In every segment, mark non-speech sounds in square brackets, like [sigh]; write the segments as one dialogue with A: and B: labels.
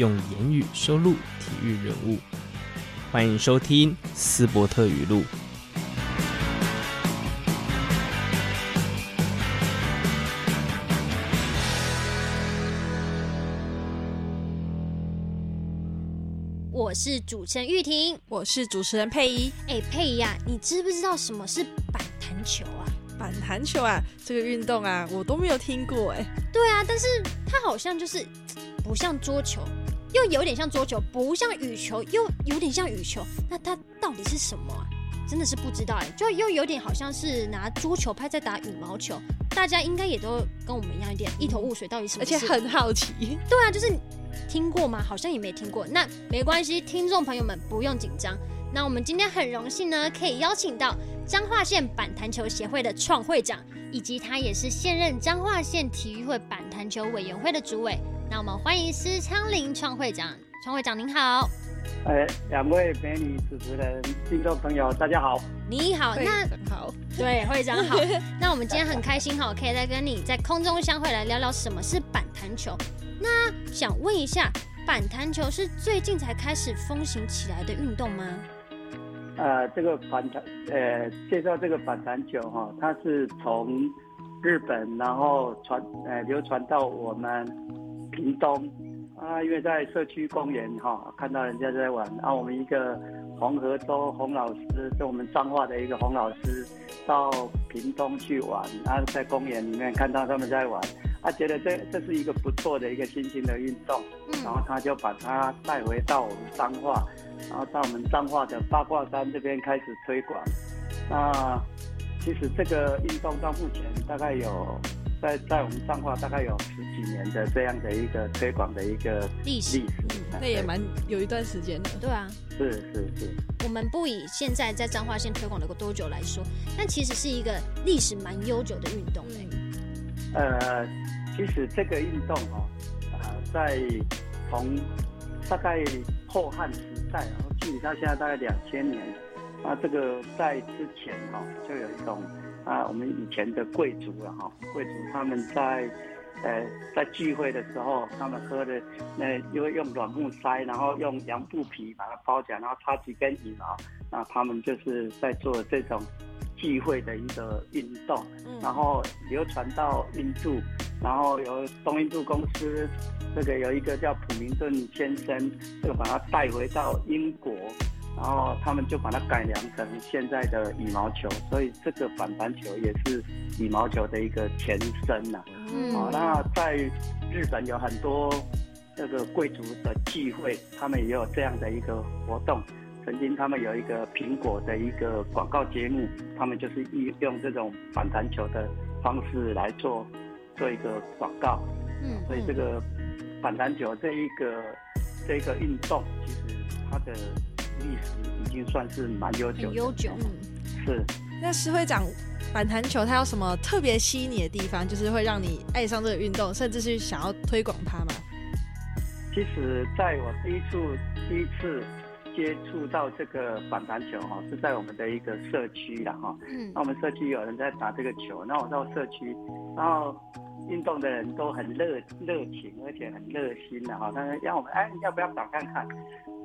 A: 用言语收录体育人物。欢迎收听斯伯特语录。
B: 我是主持人玉婷，
C: 我是主持人佩仪。
B: 哎，佩仪啊，你知不知道什么是板弹球啊？
C: 板弹球啊，这个运动啊，我都没有听过哎。
B: 对啊，但是它好像就是不像桌球，又有点像桌球，不像羽球，又有点像羽球。那它到底是什么啊？真的是不知道哎，就又有点好像是拿桌球拍在打羽毛球。大家应该也都跟我们一样，有点一头雾水，到底什么？
C: 而且很好奇。
B: 对啊，就是听过吗？好像也没听过。那没关系，听众朋友们不用紧张。那我们今天很荣幸呢，可以邀请到彰化县板弹球协会的创会长，以及他也是现任彰化县体育会板弹球委员会的主委。那我们欢迎施昌林创会长，创会长您好。
D: 哎，两位美女主持人、听众朋友，大家好。
B: 你好，那
C: 好，
B: 对，会长好。[laughs] 那我们今天很开心哈，可以再跟你在空中相会，来聊聊什么是板弹球。那想问一下，板弹球是最近才开始风行起来的运动吗？
D: 呃，这个板弹，呃，介绍这个板弹球哈，它是从日本，然后传，呃，流传到我们屏东啊，因为在社区公园哈，看到人家在玩，啊，我们一个黄河洲洪老师，是我们彰化的一个洪老师，到屏东去玩，然后在公园里面看到他们在玩，他觉得这这是一个不错的一个新兴的运动，然后他就把它带回到我们彰化。然后到我们彰化的八卦山这边开始推广。那其实这个运动到目前大概有在在我们彰化大概有十几年的这样的一个推广的一个历史，
C: 那也蛮有一段时间的。
B: 对啊，
D: 是是是。
B: 我们不以现在在彰化县推广了多久来说，但其实是一个历史蛮悠久的运动。
D: 呃，其实这个运动哦，呃，在从大概后汉时代。然后距离到现在大概两千年，那这个在之前哦，就有一种啊，我们以前的贵族了哈，贵族他们在呃在聚会的时候，他们喝的那因为用软木塞，然后用羊布皮把它包起来，然后插几根羽毛，那他们就是在做这种聚会的一个运动，然后流传到印度，然后由东印度公司。这个有一个叫普明顿先生，这个把它带回到英国，然后他们就把它改良成现在的羽毛球，所以这个板弹球也是羽毛球的一个前身呐。嗯，好，那在日本有很多这个贵族的聚会，他们也有这样的一个活动。曾经他们有一个苹果的一个广告节目，他们就是用这种反弹球的方式来做做一个广告。嗯，所以这个。反弹球这一个这一个运动，其实它的历史已经算是蛮悠久。
B: 悠久，嗯，
D: 是。
C: 那施会长，反弹球它有什么特别吸引你的地方？就是会让你爱上这个运动，甚至是想要推广它吗？
D: 其实，在我第一次第一次接触到这个反弹球哈，是在我们的一个社区了哈。嗯。那我们社区有人在打这个球，那我到社区，然后。运动的人都很热热情，而且很热心的哈。他说让我们哎，要不要打看看？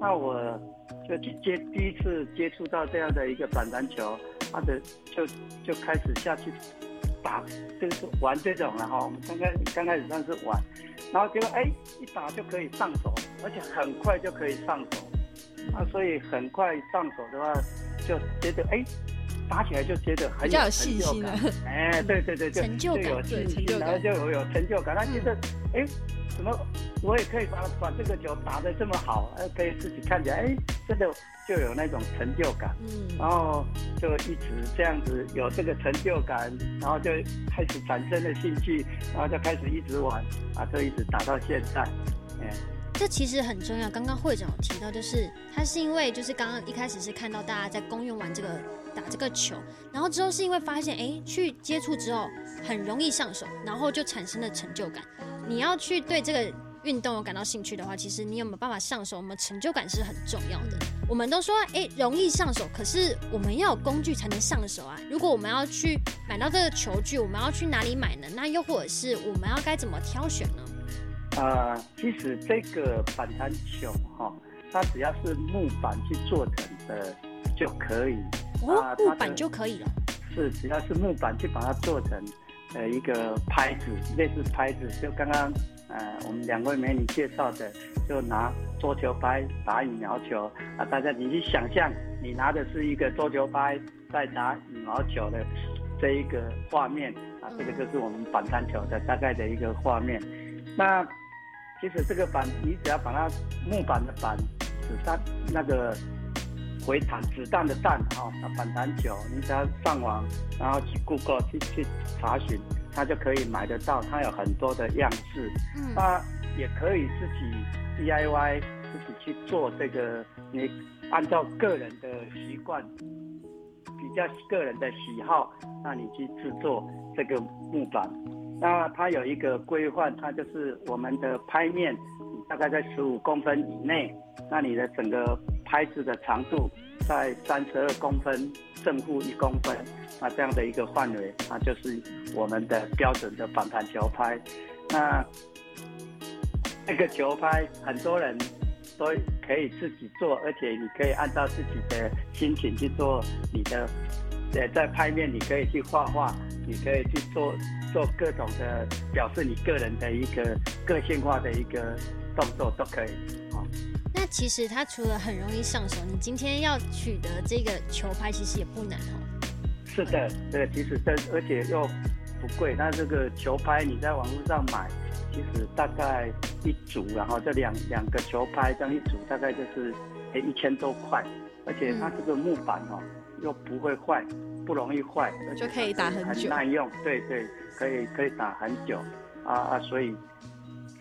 D: 那我就接第一次接触到这样的一个板篮球，他的就就开始下去打，就是玩这种了哈。我们刚开刚开始算是玩，然后结果哎一打就可以上手，而且很快就可以上手。那，所以很快上手的话，就觉得哎。打起来就觉得很有成就感，哎，对对对，就就有信心，然后就有有成就感。他觉得，哎，怎么我也可以把把这个球打得这么好，哎，可以自己看起来，哎，真的就有那种成就感。嗯，然后就一直这样子有这个成就感，然后就开始产生了兴趣，然后就开始一直玩，啊，就一直打到现在，哎，
B: 这其实很重要。刚刚会长有提到，就是他是因为就是刚刚一开始是看到大家在公用玩这个打这个球，然后之后是因为发现哎去接触之后很容易上手，然后就产生了成就感。你要去对这个运动有感到兴趣的话，其实你有没有办法上手，我们成就感是很重要的。我们都说哎容易上手，可是我们要有工具才能上手啊。如果我们要去买到这个球具，我们要去哪里买呢？那又或者是我们要该怎么挑选呢？
D: 呃，其实这个板弹球哈，它只要是木板去做成的就可以。
B: 哦，木板就可以了。
D: 是，只要是木板去把它做成呃一个拍子，类似拍子，就刚刚呃我们两位美女介绍的，就拿桌球拍打羽毛球啊，大家你去想象，你拿的是一个桌球拍在打羽毛球的这一个画面啊，这个就是我们板弹球的大概的一个画面，那。其实这个板，你只要把它木板的板，子弹那个回弹子弹的弹哈，那板弹球，你只要上网，然后去 Google 去去查询，它就可以买得到。它有很多的样式，嗯，那也可以自己 DIY 自己去做这个。你按照个人的习惯，比较个人的喜好，那你去制作这个木板。那它有一个规范，它就是我们的拍面大概在十五公分以内，那你的整个拍子的长度在三十二公分正负一公分，那这样的一个范围，那就是我们的标准的反弹球拍。那这个球拍很多人都可以自己做，而且你可以按照自己的心情去做你的，呃，在拍面你可以去画画，你可以去做。做各种的表示你个人的一个个性化的一个动作都可以。好，
B: 那其实它除了很容易上手，你今天要取得这个球拍其实也不难哦。
D: 是的，这个其实这而且又不贵。那这个球拍你在网络上买，其实大概一组，然后这两两个球拍这样一组，大概就是诶一千多块。而且它这个木板哦，又不会坏，不容易坏，
C: 就可以打很久，
D: 很耐用。对对。可以可以打很久，啊啊，所以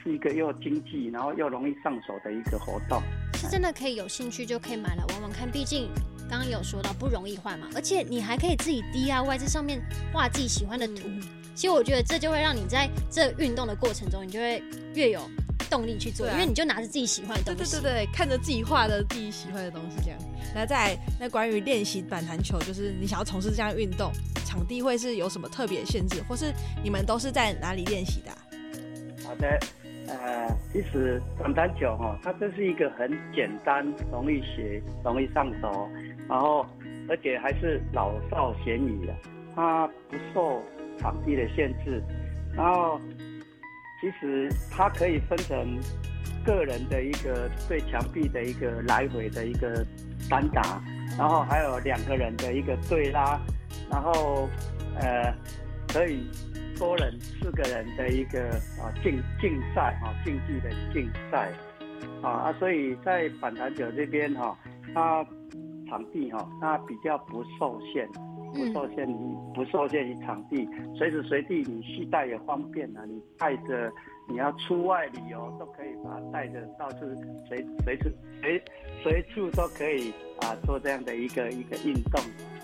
D: 是一个又经济，然后又容易上手的一个活动。
B: 是真的可以有兴趣就可以买来玩玩看，毕竟刚刚有说到不容易坏嘛，而且你还可以自己 DIY 在上面画自己喜欢的图。嗯、其实我觉得这就会让你在这运动的过程中，你就会越有动力去做，啊、因为你就拿着自己喜欢的东西，对
C: 对对对，看着自己画的自己喜欢的东西这样。那在那关于练习板弹球，就是你想要从事这样运动。场地会是有什么特别限制，或是你们都是在哪里练习的啊？
D: 好的，呃，其实板弹球哈，它这是一个很简单、容易学、容易上手，然后而且还是老少咸宜的，它不受场地的限制，然后其实它可以分成个人的一个对墙壁的一个来回的一个单打，然后还有两个人的一个对拉。然后，呃，可以多人四个人的一个啊竞竞赛啊竞技的竞赛，啊啊，所以在反弹球这边哈、啊，它场地哈、啊，它比较不受限，不受限于、嗯、不受限于场地，随时随地你携带也方便啊，你带着。你要出外旅游都可以把它带着到处随随处随随处都可以啊做这样的一个一个运动，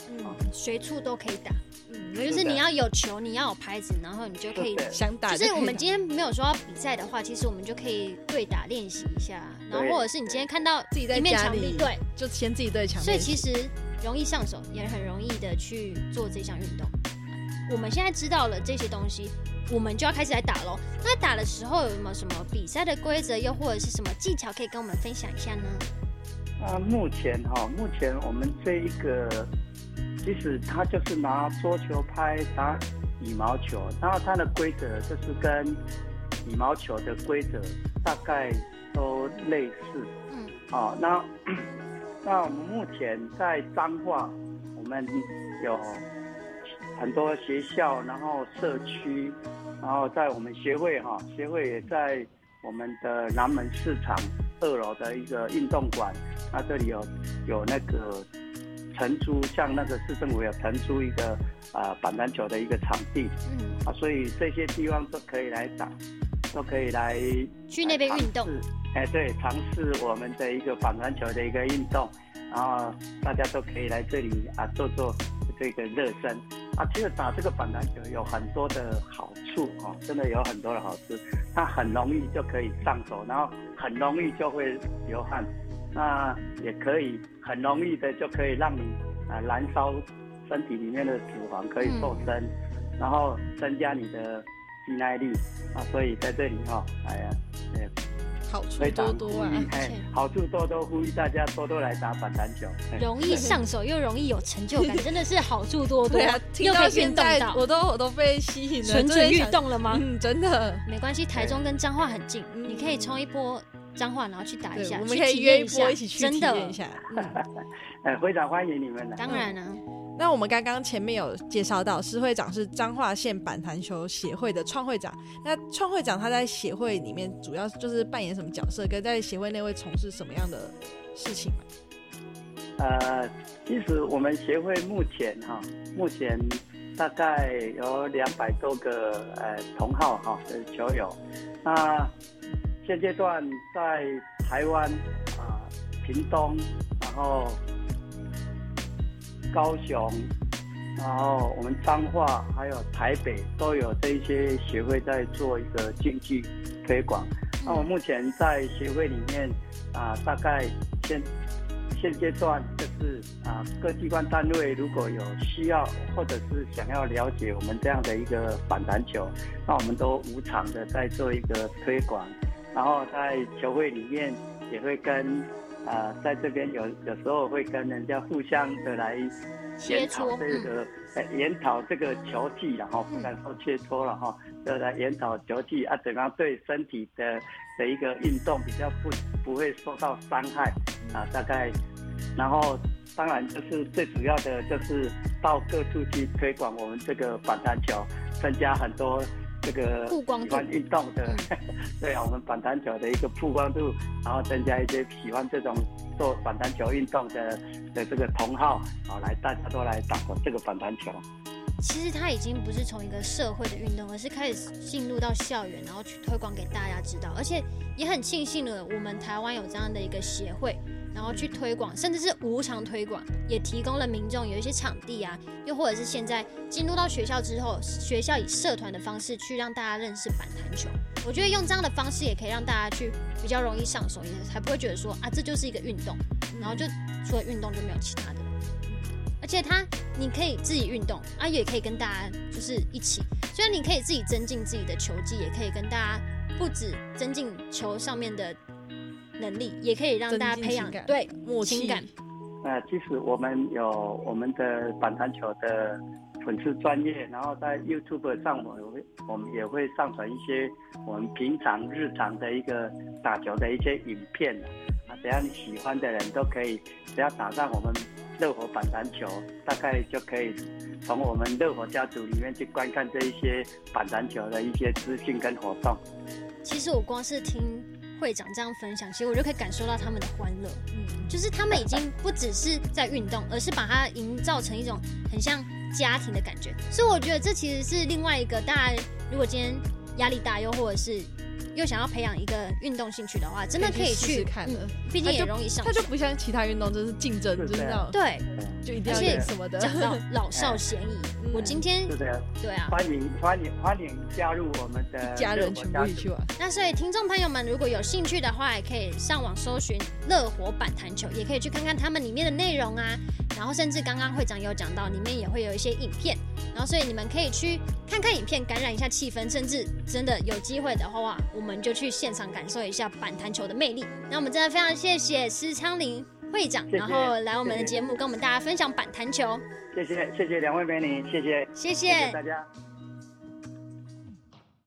B: 嗯，随处都可以打，嗯，就是你要有球，你要有拍子，然后你就可以
C: 想打。
B: 就是我们今天没有说要比赛的话，其实我们就可以对打练习一下，然后或者是你今天看到
C: 自己在墙壁，
B: 对，
C: 就先自己对墙。
B: 所以其实容易上手，也很容易的去做这项运动。我们现在知道了这些东西。我们就要开始来打喽。那打的时候有没有什么比赛的规则，又或者是什么技巧可以跟我们分享一下呢？
D: 啊，目前哈、哦，目前我们这一个，其实它就是拿桌球拍打羽毛球，然后它的规则就是跟羽毛球的规则大概都类似。嗯。好、哦，那那我们目前在彰化，我们有很多学校，然后社区。然后在我们协会哈，协会也在我们的南门市场二楼的一个运动馆，那这里有有那个承租，像那个市政府有承租一个啊、呃、板篮球的一个场地，嗯，啊，所以这些地方都可以来打，都可以来
B: 去那边运动，
D: 哎，对，尝试我们的一个反篮球的一个运动，然后大家都可以来这里啊做做这个热身啊。其实打这个反篮球有很多的好处哦，真的有很多的好处。它很容易就可以上手，然后很容易就会流汗，那也可以很容易的就可以让你啊燃烧身体里面的脂肪，可以瘦身，嗯、然后增加你的肌耐力啊。所以在这里哈、哦，哎呀，对。
C: 好处多多啊！
D: 哎好处多多，呼吁大家多多来打反弹球。
B: 容易上手又容易有成就感，[laughs] 真的是好处多多。
C: 对啊，听到现在我都我都被吸引了，
B: 蠢蠢欲动了吗？
C: 嗯，真的。
B: 没关系，台中跟彰化很近，你可以冲一波彰化，然后去打一下，
C: 我们可以约一波一起去体验一下。[laughs]
D: 哎，会长欢迎你们的。
B: 当然了。
C: 那我们刚刚前面有介绍到，施会长是彰化县板坛球协会的创会长。那创会长他在协会里面主要就是扮演什么角色？跟在协会内会从事什么样的事情？
D: 呃，其实我们协会目前哈，目前大概有两百多个呃同好哈的球友。那现阶段在台湾啊、屏东，然后。高雄，然后我们彰化还有台北都有这一些协会在做一个竞技推广。那我目前在协会里面啊，大概现现阶段就是啊，各机关单位如果有需要或者是想要了解我们这样的一个板篮球，那我们都无偿的在做一个推广，然后在球会里面也会跟。啊、呃，在这边有有时候会跟人家互相的来研讨这个，嗯、研讨这个球技，然后不敢说切磋了哈，就来研讨球技啊，怎样对身体的的一个运动比较不不会受到伤害啊，大概，然后当然就是最主要的就是到各处去推广我们这个反弹球，增加很多。这个喜欢运动的，[laughs] 对啊，我们反弹球的一个曝光度，然后增加一些喜欢这种做反弹球运动的的这个同好，好来大家都来打这个反弹球。
B: 其实它已经不是从一个社会的运动，而是开始进入到校园，然后去推广给大家知道。而且也很庆幸了，我们台湾有这样的一个协会。然后去推广，甚至是无偿推广，也提供了民众有一些场地啊，又或者是现在进入到学校之后，学校以社团的方式去让大家认识板弹球。我觉得用这样的方式也可以让大家去比较容易上手，也才不会觉得说啊，这就是一个运动，然后就除了运动就没有其他的。而且它你可以自己运动啊，也可以跟大家就是一起，虽然你可以自己增进自己的球技，也可以跟大家不止增进球上面的。能力也可以让大家培养对默契感。
D: 呃，其实我们有我们的板篮球的粉丝专业，然后在 YouTube 上，我会我们也会上传一些我们平常日常的一个打球的一些影片啊，只要你喜欢的人都可以，只要打上我们热火板篮球，大概就可以从我们热火家族里面去观看这一些板篮球的一些资讯跟活动。
B: 其实我光是听。会长这样分享，其实我就可以感受到他们的欢乐，嗯，就是他们已经不只是在运动，而是把它营造成一种很像家庭的感觉，所以我觉得这其实是另外一个大家如果今天压力大，又或者是。又想要培养一个运动兴趣的话，真的可以去，
C: 试试看的。
B: 毕竟也容易上手。
C: 它就不像其他运动，就是竞争，就是那种
B: 对，
C: 就一定要练什么的。
B: 讲到老 [laughs] 少咸宜，我今天对啊，
D: 欢迎欢迎欢迎加入我们的 [laughs]
C: 家人全部一起玩。
B: 那所以听众朋友们，如果有兴趣的话，也可以上网搜寻热火板弹球，也可以去看看他们里面的内容啊。然后甚至刚刚会长有讲到，里面也会有一些影片。然后所以你们可以去看看影片，感染一下气氛，甚至真的有机会的话，我们就去现场。感受一下板弹球的魅力。那我们真的非常谢谢施昌林会长，谢谢，然后来我们的节目跟我们大家分享板弹球。
D: 谢谢谢谢两位美女，谢谢
B: 谢谢，谢谢大
D: 家。